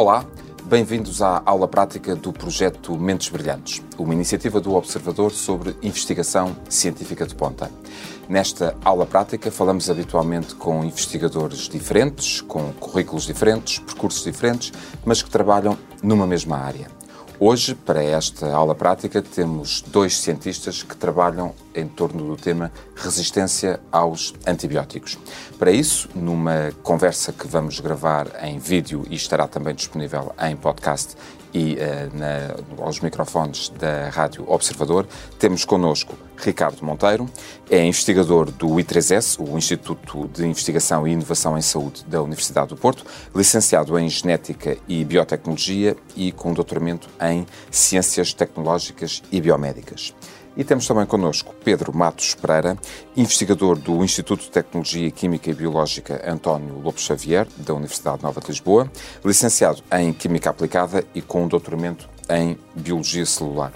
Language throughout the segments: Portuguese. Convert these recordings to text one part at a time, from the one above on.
Olá, bem-vindos à aula prática do projeto Mentes Brilhantes, uma iniciativa do Observador sobre investigação científica de ponta. Nesta aula prática, falamos habitualmente com investigadores diferentes, com currículos diferentes, percursos diferentes, mas que trabalham numa mesma área. Hoje, para esta aula prática, temos dois cientistas que trabalham em torno do tema resistência aos antibióticos. Para isso, numa conversa que vamos gravar em vídeo e estará também disponível em podcast e uh, na, aos microfones da Rádio Observador, temos connosco Ricardo Monteiro, é investigador do I3S, o Instituto de Investigação e Inovação em Saúde da Universidade do Porto, licenciado em Genética e Biotecnologia e com doutoramento em Ciências Tecnológicas e Biomédicas. E temos também connosco Pedro Matos Pereira, investigador do Instituto de Tecnologia Química e Biológica António Lopes Xavier, da Universidade Nova de Lisboa, licenciado em Química Aplicada e com um doutoramento em Biologia Celular.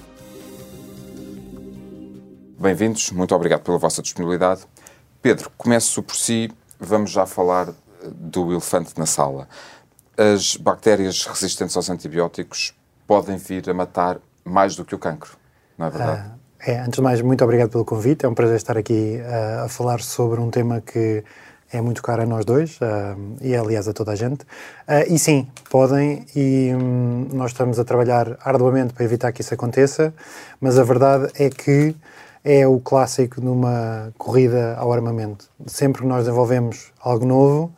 Bem-vindos, muito obrigado pela vossa disponibilidade. Pedro, começo por si, vamos já falar eh, do elefante na sala. As bactérias resistentes aos antibióticos podem vir a matar mais do que o cancro, não é verdade? Ah, é, antes de mais, muito obrigado pelo convite. É um prazer estar aqui uh, a falar sobre um tema que é muito caro a nós dois uh, e, aliás, a toda a gente. Uh, e sim, podem, e um, nós estamos a trabalhar arduamente para evitar que isso aconteça, mas a verdade é que é o clássico numa corrida ao armamento. Sempre que nós desenvolvemos algo novo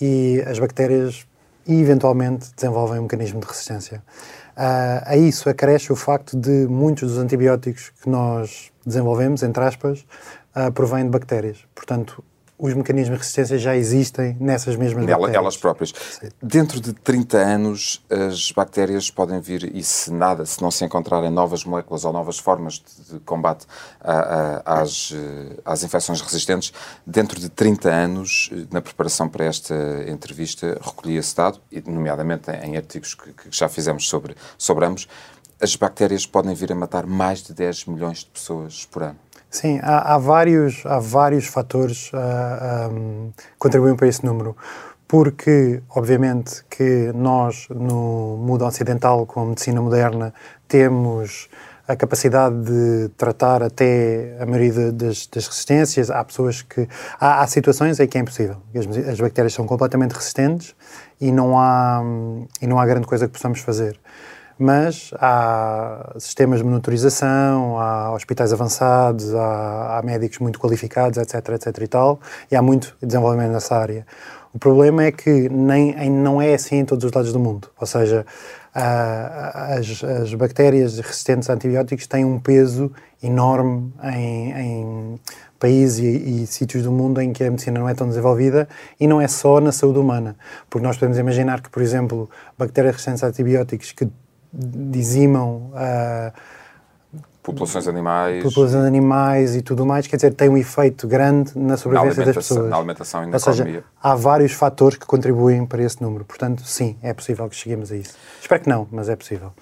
e as bactérias eventualmente desenvolvem um mecanismo de resistência. Uh, a isso acresce o facto de muitos dos antibióticos que nós desenvolvemos, entre aspas, uh, de bactérias. Portanto, os mecanismos de resistência já existem nessas mesmas Nela, bactérias. Elas próprias. Sim. Dentro de 30 anos, as bactérias podem vir, e se nada, se não se encontrarem novas moléculas ou novas formas de, de combate a, a, às, às infecções resistentes, dentro de 30 anos, na preparação para esta entrevista, recolhi esse dado, nomeadamente em artigos que, que já fizemos sobre, sobre ambos, as bactérias podem vir a matar mais de 10 milhões de pessoas por ano. Sim, há, há, vários, há vários fatores uh, ah, um, que contribuem para esse número. Porque, obviamente, que nós, no mundo ocidental, com a medicina moderna, temos a capacidade de tratar até a maioria das, das resistências. Há pessoas que. Há, há, situações em que é impossível. As, as bactérias são completamente resistentes e não, há, e não há grande coisa que possamos fazer mas há sistemas de monitorização, há hospitais avançados, há, há, médicos muito qualificados, etc, etc e tal, e há muito desenvolvimento nessa área. O problema é que nem, não é assim em todos os lados do mundo, ou seja, as, as, bactérias resistentes a antibióticos têm um peso enorme em, em países e, e, sítios do mundo em que a medicina não é tão desenvolvida e não é só na saúde humana, porque nós podemos imaginar que, por exemplo, bactérias resistentes a antibióticos que dizimam uh, populações animais populações animais e tudo mais, quer dizer, tem um efeito grande na sobrevivência na das pessoas. Na alimentação e na Ou economia. Seja, há vários fatores que contribuem para esse número. Portanto, sim, é possível que cheguemos a isso. Espero que não, mas é possível.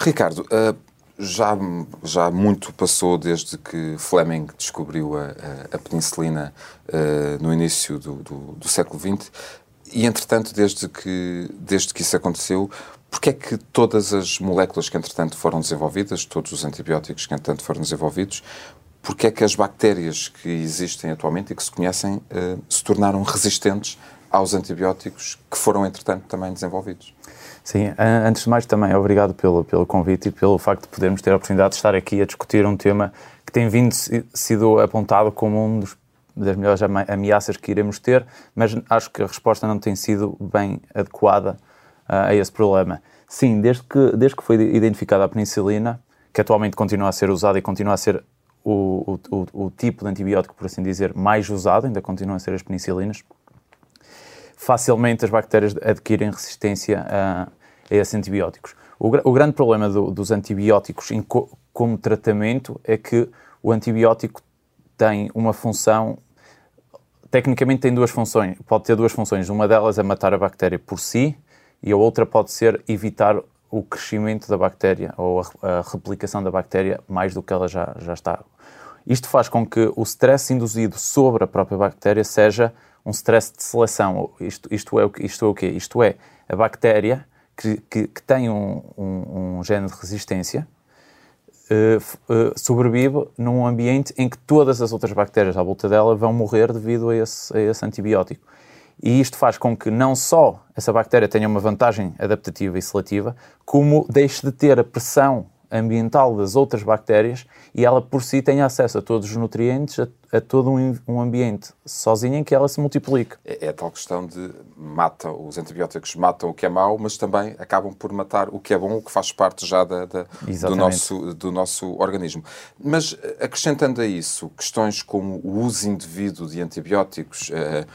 Ricardo, uh, já, já muito passou desde que Fleming descobriu a, a, a penicilina uh, no início do, do, do século XX e, entretanto, desde que, desde que isso aconteceu, Porquê é que todas as moléculas que, entretanto, foram desenvolvidas, todos os antibióticos que, entretanto, foram desenvolvidos, porquê é que as bactérias que existem atualmente e que se conhecem uh, se tornaram resistentes aos antibióticos que foram, entretanto, também desenvolvidos? Sim, antes de mais também obrigado pelo, pelo convite e pelo facto de podermos ter a oportunidade de estar aqui a discutir um tema que tem vindo sido apontado como um dos das melhores ameaças que iremos ter, mas acho que a resposta não tem sido bem adequada a esse problema. Sim, desde que, desde que foi identificada a penicilina, que atualmente continua a ser usada e continua a ser o, o, o, tipo de antibiótico, por assim dizer, mais usado, ainda continuam a ser as penicilinas, facilmente as bactérias adquirem resistência a, a esses antibióticos. O, o grande problema do, dos antibióticos em, como tratamento é que o antibiótico tem uma função tecnicamente tem duas funções, pode ter duas funções. Uma delas é matar a bactéria por si e a outra pode ser evitar o crescimento da bactéria ou a, a replicação da bactéria mais do que ela já, já está. Isto faz com que o stress induzido sobre a própria bactéria seja um stress de seleção. Isto, isto, é, isto é o quê? Isto é a bactéria que, que, que tem um, um, um gene de resistência uh, uh, sobrevive num ambiente em que todas as outras bactérias à volta dela vão morrer devido a esse, a esse antibiótico. E isto faz com que não só essa bactéria tenha uma vantagem adaptativa e seletiva, como deixe de ter a pressão ambiental das outras bactérias e ela por si tem acesso a todos os nutrientes, a, a todo um, um, ambiente sozinha em que ela se multiplique. É, é, a tal questão de mata, os antibióticos matam o que é mau, mas também acabam por matar o que é bom, o que faz parte já da, da, do, nosso, do nosso organismo. Mas acrescentando a isso, questões como o uso indevido de antibióticos, uh,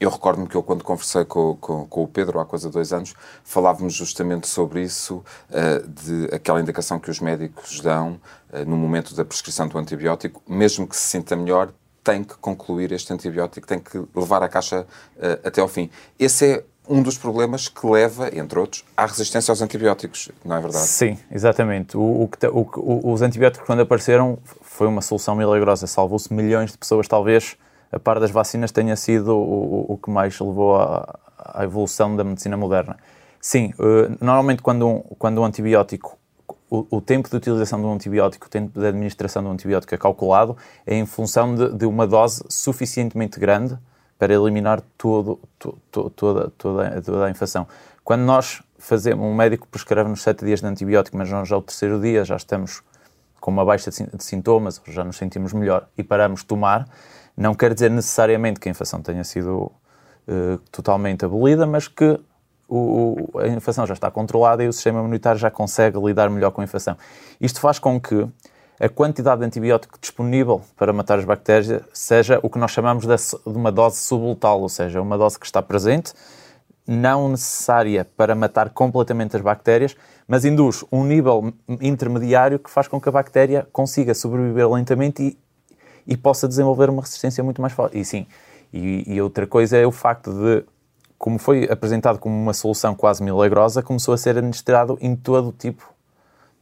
eu recordo-me que eu, quando conversei com, com, com, o Pedro há coisa de dois anos, falávamos justamente sobre isso, uh, de aquela indicação que os médicos dão uh, no momento da prescrição do antibiótico, mesmo que se sinta melhor, tem que concluir este antibiótico, tem que levar a caixa uh, até ao fim. Esse é um dos problemas que leva, entre outros, à resistência aos antibióticos, não é verdade? Sim, exatamente. O, o, o, os antibióticos, quando apareceram, foi uma solução milagrosa. Salvou-se milhões de pessoas, talvez a par das vacinas tenha sido o, o que mais levou à, à, evolução da medicina moderna. Sim, uh, normalmente quando um, quando um antibiótico, o, o, tempo de utilização de um antibiótico, o tempo de administração de um antibiótico é calculado é em função de, de uma dose suficientemente grande para eliminar todo, to, to, toda, toda, toda a infecção. Quando nós fazemos, um médico prescreve-nos 7 dias de antibiótico, mas nós já ao terceiro dia já estamos com uma baixa de sintomas, já nos sentimos melhor e paramos de tomar, não quer dizer necessariamente que a inflação tenha sido uh, totalmente abolida, mas que o, o, a inflação já está controlada e o sistema imunitário já consegue lidar melhor com a inflação. Isto faz com que a quantidade de antibiótico disponível para matar as bactérias seja o que nós chamamos de uma dose subletal, ou seja, uma dose que está presente, não necessária para matar completamente as bactérias, mas induz um nível intermediário que faz com que a bactéria consiga sobreviver lentamente e e possa desenvolver uma resistência muito mais forte. E sim, e, e, outra coisa é o facto de, como foi apresentado como uma solução quase milagrosa, começou a ser administrado em todo o tipo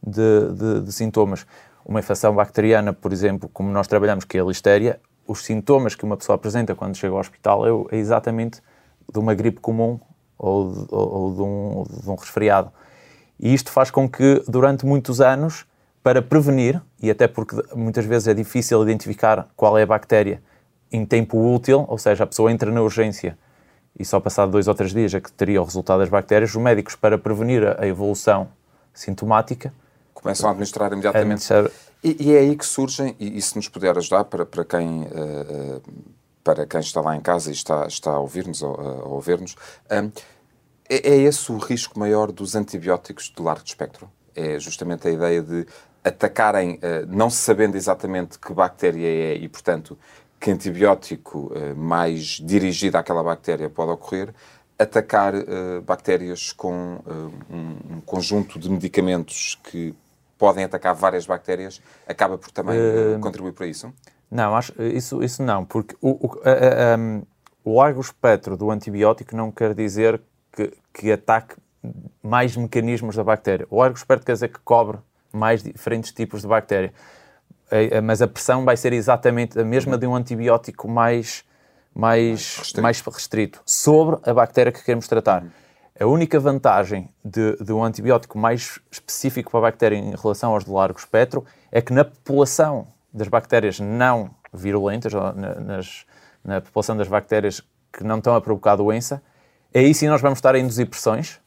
de, de, de sintomas. Uma infecção bacteriana, por exemplo, como nós trabalhamos, que é a listéria, os sintomas que uma pessoa apresenta quando chega ao hospital é, é exatamente de uma gripe comum ou de, ou, de, um, de um resfriado. E isto faz com que, durante muitos anos, para prevenir, e até porque muitas vezes é difícil identificar qual é a bactéria em tempo útil, ou seja, a pessoa entra na urgência e só passado dois ou três dias é que teria o resultado das bactérias, os médicos, para prevenir a evolução sintomática, começam a administrar imediatamente. E, e, é aí que surgem, e, e se nos puder ajudar para, para quem. Uh, para quem está lá em casa e está, está a ouvir-nos ou a ouvir-nos, um, é, é esse o risco maior dos antibióticos de largo espectro? É justamente a ideia de atacarem, uh, não se sabendo exatamente que bactéria é e, portanto, que antibiótico uh, mais dirigido àquela bactéria pode ocorrer, atacar uh, bactérias com um, conjunto de medicamentos que podem atacar várias bactérias, acaba por também contribuir para isso? Não, acho, isso, isso não, porque o, o, um, o largo espectro do antibiótico não quer dizer que, que ataque mais mecanismos da bactéria. O largo espectro quer dizer que cobre mais diferentes tipos de bactéria. Mas a pressão vai ser exatamente a mesma de um antibiótico mais, mais, restrito. mais restrito sobre a bactéria que queremos tratar. A única vantagem de, de, um antibiótico mais específico para a bactéria em relação aos de largo espectro é que na população das bactérias não virulentas, na, nas, na população das bactérias que não estão a provocar doença, aí sim nós vamos estar a induzir pressões,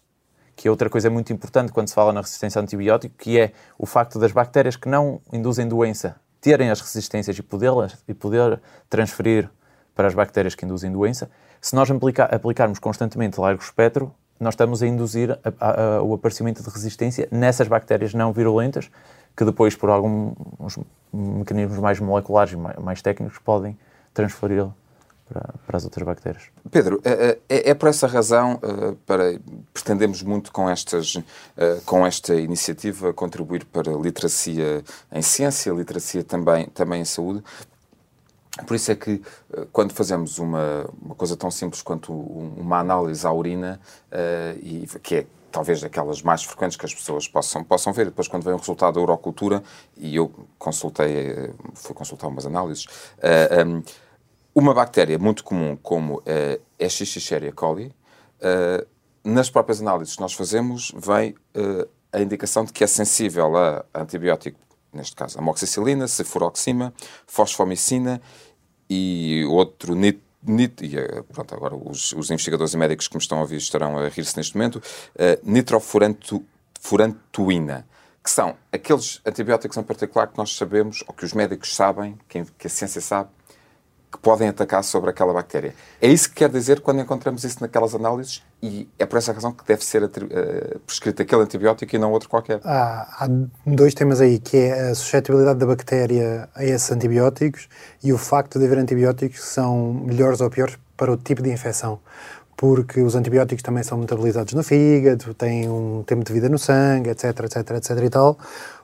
que é outra coisa muito importante quando se fala na resistência a antibiótico, que é o facto das bactérias que não induzem doença terem as resistências e poder, e poder transferir para as bactérias que induzem doença. Se nós aplica, aplicarmos constantemente largo espectro, nós estamos a induzir a, a, a, o aparecimento de resistência nessas bactérias não virulentas, que depois, por alguns mecanismos mais moleculares e mais, mais técnicos, podem transferir para, para as outras bactérias. Pedro, é, é, é por essa razão eh, para pretendemos muito com estas eh, com esta iniciativa contribuir para a literacia em ciência, literacia também também em saúde. Por isso é que quando fazemos uma, uma coisa tão simples quanto uma análise à urina e que é talvez daquelas mais frequentes que as pessoas possam, possam ver. Depois, quando vem o resultado da urocultura, e eu consultei, fui consultar umas análises, uma bactéria muito comum como uh, Escherichia coli uh, nas próprias análises que nós fazemos, vem uh, a indicação de que é sensível a antibiótico, neste caso, amoxicilina, cefuroxima, fosfomicina e outro nit, nit e eh, pronto, agora os, os, investigadores e médicos que me estão a ouvir estarão a rir-se neste momento, uh, nitrofurantoína, que são aqueles antibióticos em particular que nós sabemos, ou que os médicos sabem, que, que a ciência sabe, que podem atacar sobre aquela bactéria. É isso que quer dizer quando encontramos isso naquelas análises e é por essa razão que deve ser uh, prescrito aquele antibiótico e não outro qualquer. Há, há, dois temas aí, que é a suscetibilidade da bactéria a esses antibióticos e o facto de haver antibióticos que são melhores ou piores para o tipo de infecção. Porque os antibióticos também são metabolizados no fígado, têm um tempo de vida no sangue, etc, etc, etc e tal.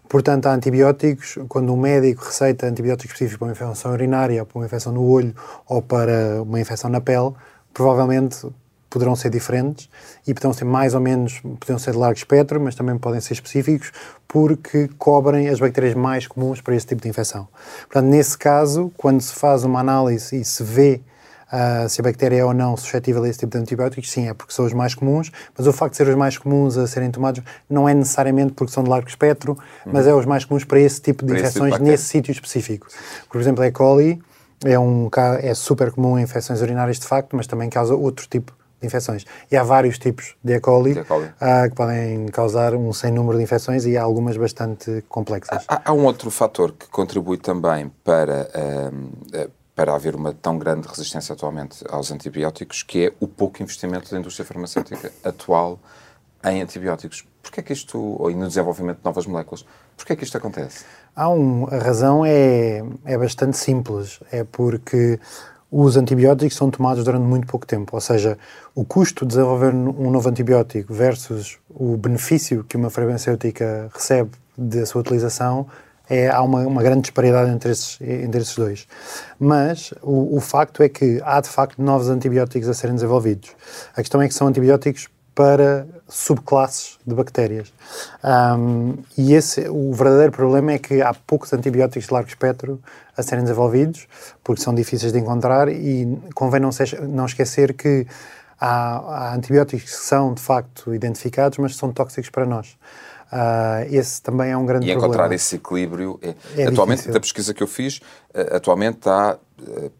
Portanto, há antibióticos, quando um médico receita antibióticos específicos para uma infecção urinária, ou para uma infecção no olho, ou para uma infecção na pele, provavelmente poderão ser diferentes e poderão ser mais ou menos, poderão ser de largo espectro, mas também podem ser específicos porque cobrem as bactérias mais comuns para esse tipo de infecção. Portanto, nesse caso, quando se faz uma análise e se vê Uh, se a bactéria é ou não suscetível a esse tipo de antibióticos, sim, é porque são os mais comuns, mas o facto de ser os mais comuns a serem tomados não é necessariamente porque são de largo espectro, uhum. mas é os mais comuns para esse tipo de para infecções tipo de nesse sítio específico. Por exemplo, a E. coli é, um, é super comum em infecções urinárias de facto, mas também causa outro tipo de infecções. E há vários tipos de E. coli, e. coli. Uh, que podem causar um sem número de infecções e há algumas bastante complexas. Há, há um outro fator que contribui também para. Uh, para haver uma tão grande resistência atualmente aos antibióticos, que é o pouco investimento da indústria farmacêutica atual em antibióticos. Porquê é que isto, ou no desenvolvimento de novas moléculas, porquê é que isto acontece? Há um, a razão é, é bastante simples, é porque os antibióticos são tomados durante muito pouco tempo, ou seja, o custo de desenvolver um novo antibiótico versus o benefício que uma farmacêutica recebe da sua utilização é, há uma, uma, grande disparidade entre esses, entre esses dois. Mas o, o, facto é que há de facto novos antibióticos a serem desenvolvidos. A questão é que são antibióticos para subclasses de bactérias. Um, e esse, o verdadeiro problema é que há poucos antibióticos de largo espectro a serem desenvolvidos, porque são difíceis de encontrar e convém não, se, não esquecer que há, há antibióticos que são de facto identificados, mas são tóxicos para nós. Uh, esse também é um grande problema. E encontrar esse equilíbrio. É, é atualmente, difícil. da pesquisa que eu fiz, uh, atualmente há uh,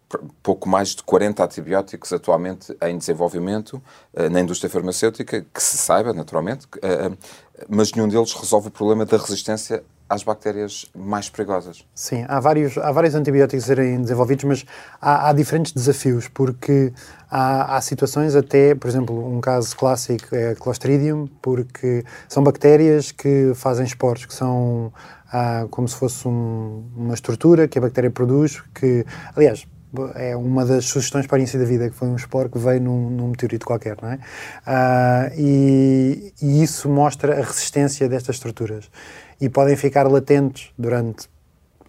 pouco mais de 40 antibióticos atualmente em desenvolvimento na indústria farmacêutica, que se saiba, naturalmente, mas nenhum deles resolve o problema da resistência às bactérias mais perigosas. Sim, há vários, há vários antibióticos a serem desenvolvidos, mas há, há diferentes desafios, porque há, há, situações até, por exemplo, um caso clássico é Clostridium, porque são bactérias que fazem esporos, que são ah, como se fosse um, uma estrutura que a bactéria produz, que, aliás, é uma das sugestões para o início da vida, que foi um esporo que veio num, num meteorito qualquer, não é? Ah, e, e, isso mostra a resistência destas estruturas. E podem ficar latentes durante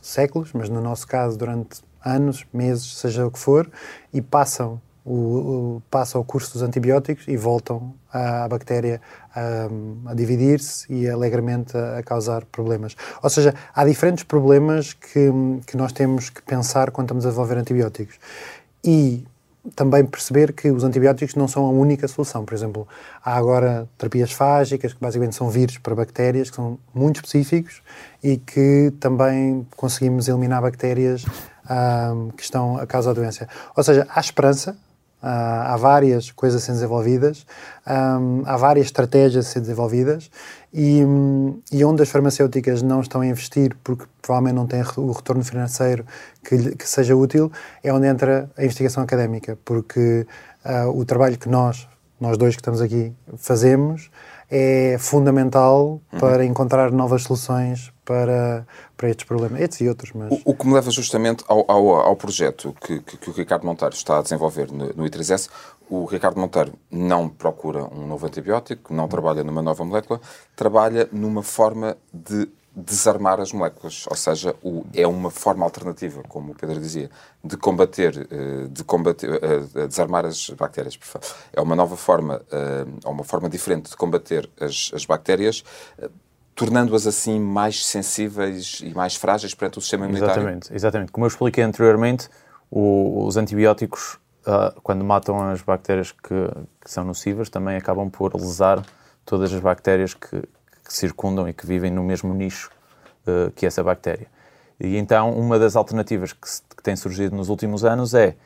séculos, mas no nosso caso durante anos, meses, seja o que for, e passam o, o, passa o curso dos antibióticos e voltam a, a bactéria a, a dividir-se e alegremente a, a, causar problemas. Ou seja, há diferentes problemas que, que nós temos que pensar quando estamos a desenvolver antibióticos. E também perceber que os antibióticos não são a única solução. Por exemplo, há agora terapias fágicas, que basicamente são vírus para bactérias, que são muito específicos e que também conseguimos eliminar bactérias um, que estão a causar a doença. Ou seja, há esperança, há várias coisas a ser desenvolvidas, há várias estratégias a ser desenvolvidas e, e, onde as farmacêuticas não estão a investir porque provavelmente não têm o retorno financeiro que, que seja útil, é onde entra a investigação académica, porque uh, o trabalho que nós, nós dois que estamos aqui, fazemos é fundamental uhum. para encontrar novas soluções para, para estes problemas, estes e outros. Mas... O, o que me leva justamente ao, ao, ao projeto que, que, que, o Ricardo Monteiro está a desenvolver no, no I3S. O Ricardo Monteiro não procura um novo antibiótico, não trabalha numa nova molécula, trabalha numa forma de desarmar as moléculas, ou seja, o, é uma forma alternativa, como o Pedro dizia, de combater, eh, de combater, uh, desarmar as bactérias. É uma nova forma, uh, uma forma diferente de combater as, as bactérias, tornando-as assim mais sensíveis e mais frágeis perante o sistema imunitário. Exatamente, exatamente. Como eu expliquei anteriormente, o, os antibióticos uh, quando matam as bactérias que, que, são nocivas, também acabam por lesar todas as bactérias que, que circundam e que vivem no mesmo nicho uh, que essa bactéria. E então, uma das alternativas que, se, que tem surgido nos últimos anos é,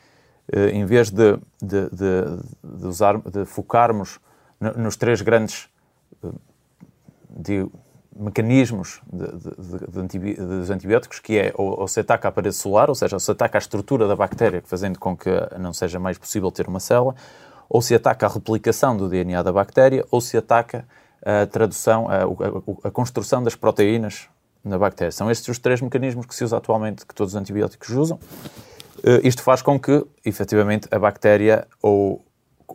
uh, em vez de, de, de, de, usar, de focarmos nos três grandes mecanismos de, de, de, dos antibióticos, que é ou, ou, se ataca a parede celular, ou seja, ou se ataca a estrutura da bactéria, fazendo com que não seja mais possível ter uma célula, ou se ataca a replicação do DNA da bactéria, ou se ataca a tradução, a, a, a construção das proteínas na bactéria. São estes os três mecanismos que se usa atualmente, que todos os antibióticos usam. Uh, isto faz com que, efetivamente, a bactéria, ou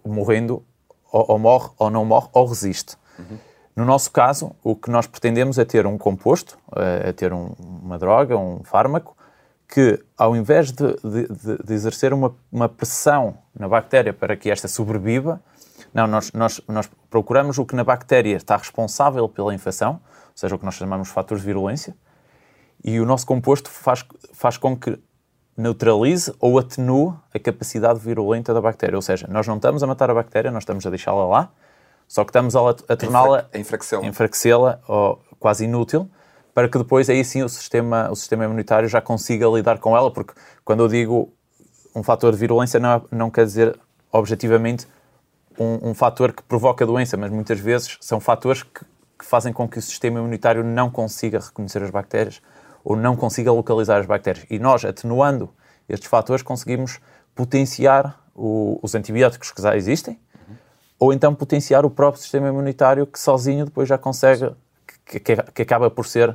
morrendo, ou, ou morre, ou não morre, ou resiste. Uhum. No nosso caso, o que nós pretendemos é ter um composto, é ter um, uma droga, um fármaco, que ao invés de, de, de exercer uma, uma, pressão na bactéria para que esta sobreviva, não, nós, nós, nós procuramos o que na bactéria está responsável pela infecção, ou seja, o que nós chamamos de fatores de virulência, e o nosso composto faz, faz com que neutralize ou atenue a capacidade virulenta da bactéria. Ou seja, nós não estamos a matar a bactéria, nós estamos a deixá-la lá, só que estamos a, a torná-la enfraquecê-la enfraquecê-la quase inútil para que depois aí sim o sistema, o sistema imunitário já consiga lidar com ela, porque quando eu digo um fator de virulência não, é, não quer dizer objetivamente um, um fator que provoca a doença, mas muitas vezes são fatores que, que fazem com que o sistema imunitário não consiga reconhecer as bactérias ou não consiga localizar as bactérias. E nós, atenuando estes fatores, conseguimos potenciar o, os antibióticos que já existem, ou então potenciar o próprio sistema imunitário que sozinho depois já consegue, que, que, que acaba por ser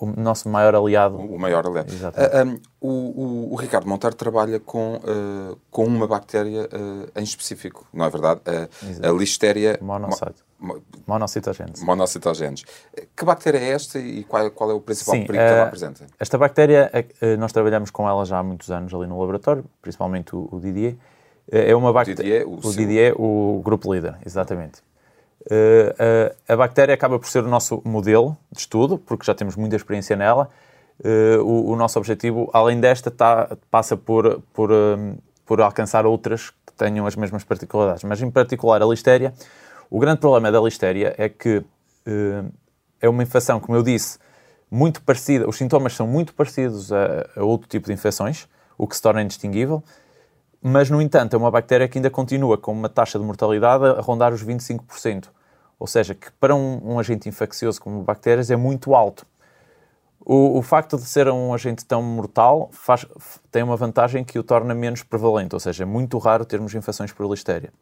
o nosso maior aliado. O maior aliado. Uh, um, o, o, o, Ricardo Monteiro trabalha com, uh, com uma bactéria uh, em específico, não é verdade? a Listeria monocyte. Mo monocitogenes. Monocitogenes. Que bactéria é esta e qual, qual é o principal Sim, perigo que ela apresenta? Esta bactéria, nós trabalhamos com ela já há muitos anos ali no laboratório, principalmente o, o Didier. É uma bactéria. O, o Didier, o grupo líder, exatamente. Uh, uh, a bactéria acaba por ser o nosso modelo de estudo, porque já temos muita experiência nela. Uh, o, o, nosso objetivo, além desta, tá, passa por, por, um, por alcançar outras que tenham as mesmas particularidades. Mas, em particular, a listéria. O grande problema da listéria é que é uma infecção, como eu disse, muito parecida. Os sintomas são muito parecidos a, a outro tipo de infecções, o que se torna indistinguível mas, no entanto, é uma bactéria que ainda continua com uma taxa de mortalidade a rondar os 25%. Ou seja, que para um, um agente infeccioso como bactérias é muito alto. O, o, facto de ser um agente tão mortal faz, tem uma vantagem que o torna menos prevalente, ou seja, é muito raro termos infecções por listéria.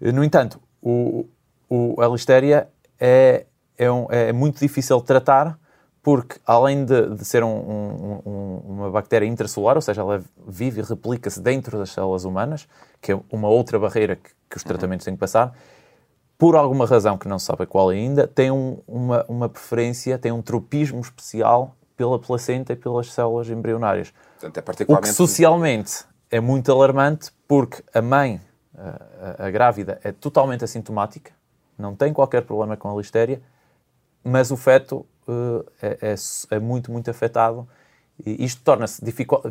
No entanto, o, o, a listéria é, é, um, é muito difícil de tratar porque além de, de ser um, um, uma bactéria intracelular, ou seja, ela vive e replica-se dentro das células humanas, que é uma outra barreira que, que os tratamentos têm que passar, por alguma razão que não se sabe qual ainda, tem um, uma, uma preferência, tem um tropismo especial pela placenta e pelas células embrionárias. Portanto, é particularmente... O que socialmente é muito alarmante porque a mãe, a, a grávida, é totalmente assintomática, não tem qualquer problema com a listéria, mas o feto é, é, é, muito, muito afetado. E isto torna-se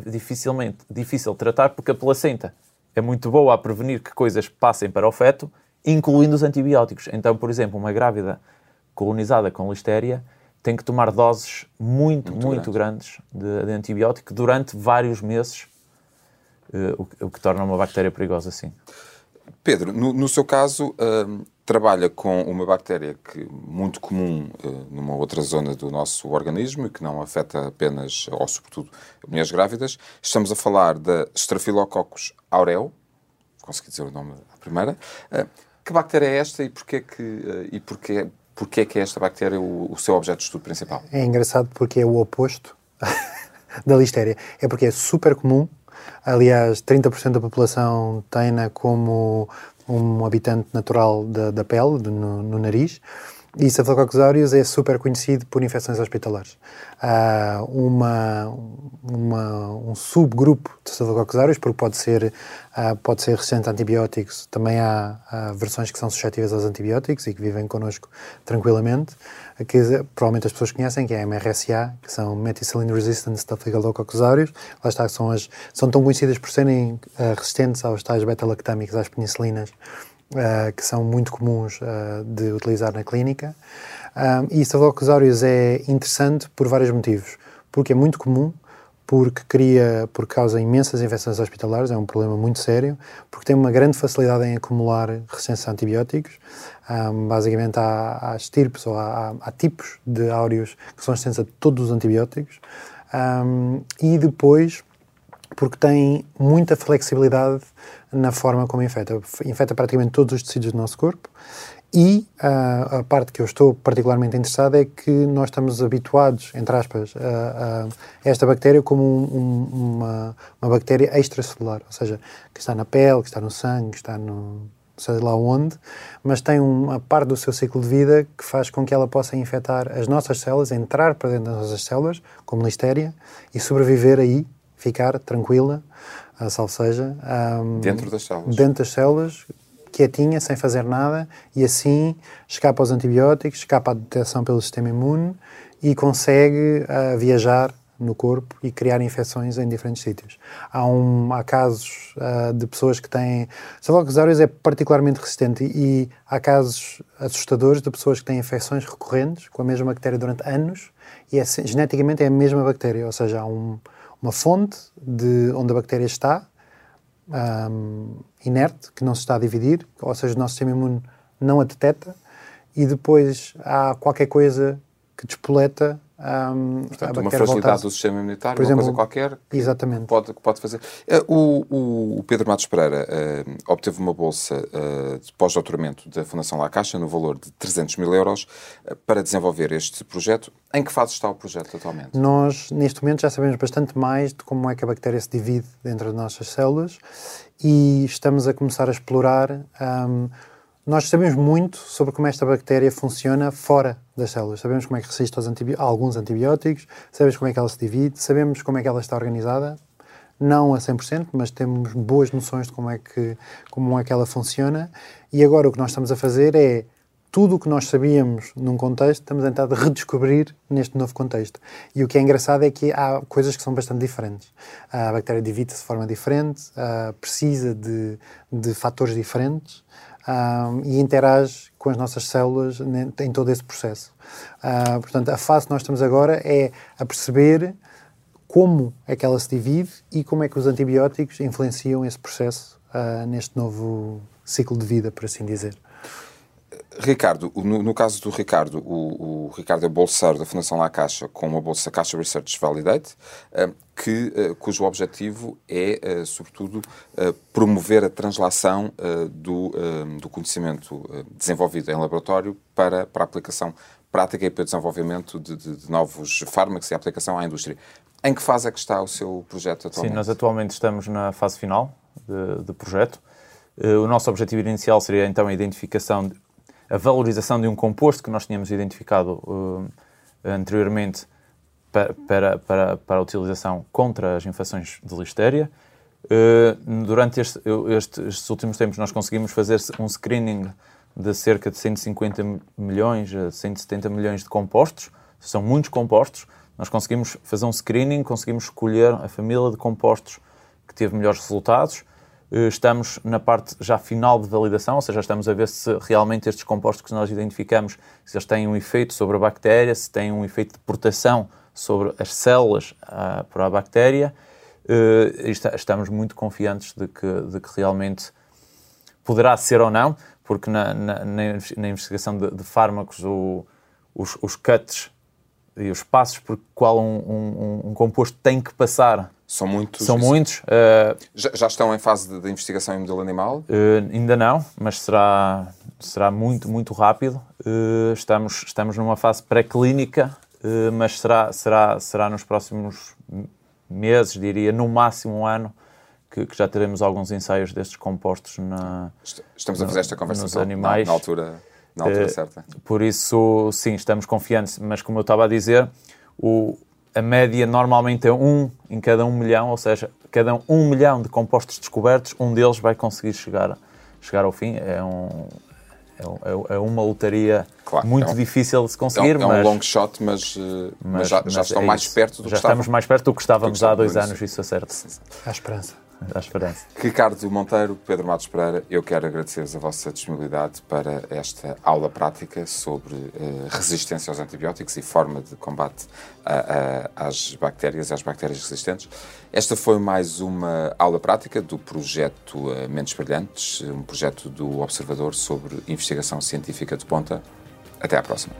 dificilmente difícil de tratar porque a placenta é muito boa a prevenir que coisas passem para o feto, incluindo os antibióticos. Então, por exemplo, uma grávida colonizada com listéria tem que tomar doses muito, muito, muito grandes de, de, antibiótico durante vários meses, uh, o, o, que torna uma bactéria perigosa, sim. Pedro, no, no seu caso, uh, trabalha com uma bactéria que muito comum uh, numa outra zona do nosso organismo e que não afeta apenas, ou sobretudo, mulheres grávidas. Estamos a falar da Staphylococcus aureus, consegui dizer o nome à primeira. Uh, que bactéria é esta e porquê que, uh, e porquê, porquê que é esta bactéria o, o seu objeto de estudo principal? É engraçado porque é o oposto da listéria. É porque é super comum, Aliás, 30% da população tem-na como um habitante natural da, da pele, no, no, nariz, E Staphylococcus aureus é super conhecido por infecções hospitalares. Há uma, uma, um subgrupo de Staphylococcus aureus, porque pode ser, uh, pode ser resistente a antibióticos. Também há, há, versões que são suscetíveis aos antibióticos e que vivem connosco tranquilamente, que provavelmente as pessoas conhecem, que é a MRSA, que são Methicillin Resistant Staphylococcus aureus. Lá está, são, as, são tão conhecidas por serem uh, resistentes aos tais beta-lactâmicos, às penicilinas, uh, que são muito comuns uh, de utilizar na clínica. Um, e Staphylococcus aureus é interessante por vários motivos. Porque é muito comum, porque cria, porque causa imensas infecções hospitalares, é um problema muito sério, porque tem uma grande facilidade em acumular resistência a antibióticos. Um, basicamente há, há estirpes ou há, há, tipos de áureos que são resistentes a todos os antibióticos. Um, e depois porque tem muita flexibilidade na forma como infecta. Infecta praticamente todos os tecidos do nosso corpo e uh, a parte que eu estou particularmente interessado é que nós estamos habituados, entre aspas, a, a esta bactéria como um, um, uma, uma bactéria extracelular, ou seja, que está na pele, que está no sangue, que está no sei lá onde, mas tem uma parte do seu ciclo de vida que faz com que ela possa infectar as nossas células, entrar para dentro das nossas células, como listéria, e sobreviver aí ficar tranquila, uh, salvo seja. Um, dentro das células. Dentro das células, quietinha, sem fazer nada, e assim escapa aos antibióticos, escapa à detecção pelo sistema imune e consegue uh, viajar no corpo e criar infecções em diferentes sítios. Há, um, há casos uh, de pessoas que têm. Staphylococcus aureus é particularmente resistente e há casos assustadores de pessoas que têm infecções recorrentes com a mesma bactéria durante anos e é, geneticamente é a mesma bactéria, ou seja, há um, uma fonte de onde a bactéria está, um, inerte, que não se está a dividir, ou seja, o nosso sistema imune não a detecta, e depois há qualquer coisa que despoleta um, Portanto, uma fragilidade do sistema imunitário, Por exemplo, uma coisa qualquer que exatamente. Pode, pode fazer. Uh, o, o, Pedro Matos Pereira uh, obteve uma bolsa uh, de pós-doutoramento da Fundação La Caixa no valor de 300 mil euros para desenvolver este projeto. Em que fase está o projeto atualmente? Nós, neste momento, já sabemos bastante mais de como é que a bactéria se divide dentro das nossas células e estamos a começar a explorar um, nós sabemos muito sobre como esta bactéria funciona fora das células. Sabemos como é que resiste antibi a alguns antibióticos, sabemos como é que ela se divide, sabemos como é que ela está organizada, não a 100%, mas temos boas noções de como é que, como é que ela funciona. E agora o que nós estamos a fazer é tudo o que nós sabíamos num contexto, estamos a tentar redescobrir neste novo contexto. E o que é engraçado é que há coisas que são bastante diferentes. A bactéria divide-se de forma diferente, precisa de, de fatores diferentes e interage com as nossas células em todo esse processo. Uh, portanto, a fase que nós estamos agora é a perceber como é que ela se divide e como é que os antibióticos influenciam esse processo uh, neste novo ciclo de vida, por assim dizer. Ricardo, no, no, caso do Ricardo, o, o, Ricardo é bolseiro da Fundação La Caixa com uma bolsa Caixa Research Validate, uh, que, uh, cujo objetivo é, uh, sobretudo, promover a translação do, do, conhecimento desenvolvido em laboratório para, para a aplicação prática e para o desenvolvimento de, de, de, novos fármacos e aplicação à indústria. Em que fase é que está o seu projeto atualmente? Sim, nós atualmente estamos na fase final de, de projeto. O nosso objetivo inicial seria então a identificação a valorização de um composto que nós tínhamos identificado uh, anteriormente para, para, para, para, a utilização contra as infecções de listéria. Uh, durante este, este, estes últimos tempos nós conseguimos fazer um screening de cerca de 150 milhões a 170 milhões de compostos, são muitos compostos, nós conseguimos fazer um screening, conseguimos escolher a família de compostos que teve melhores resultados. eh, estamos na parte já final de validação, ou seja, estamos a ver se realmente estes compostos que nós identificamos, se eles têm um efeito sobre a bactéria, se têm um efeito de proteção sobre as células uh, para a bactéria. Uh, estamos muito confiantes de que, de que realmente poderá ser ou não, porque na, na, na investigação de, de fármacos o, os, os cuts e os passos por qual um, um, um composto tem que passar são muitos. São muitos. Uh, já, já, estão em fase de, de investigação em modelo animal? Uh, ainda não, mas será, será muito, muito rápido. Uh, estamos, estamos numa fase pré-clínica, mas será, será, será nos próximos meses, diria, no máximo um ano, que, que já teremos alguns ensaios destes compostos na. Estamos no, a fazer esta conversa nos animais. Na, na altura na altura certa. Por isso, sim, estamos confiantes, mas como eu estava a dizer, o, a média normalmente é um em cada um milhão, ou seja, cada um milhão de compostos descobertos, um deles vai conseguir chegar, chegar ao fim. É, um, é, é, é uma lotaria claro, muito é um, difícil de se conseguir. É um, é um long shot, mas, eh, mas, mas já, já estão é mais perto do já que Já estamos mais perto do que estávamos há dois anos, isso é certo. Há esperança à esperança. Ricardo Monteiro, Pedro Matos Pereira, eu quero agradecer-vos a vossa disponibilidade para esta aula prática sobre uh, resistência aos antibióticos e forma de combate a, a, às bactérias e às bactérias resistentes. Esta foi mais uma aula prática do projeto uh, Mentes Brilhantes, um projeto do Observador sobre investigação científica de ponta. Até à próxima.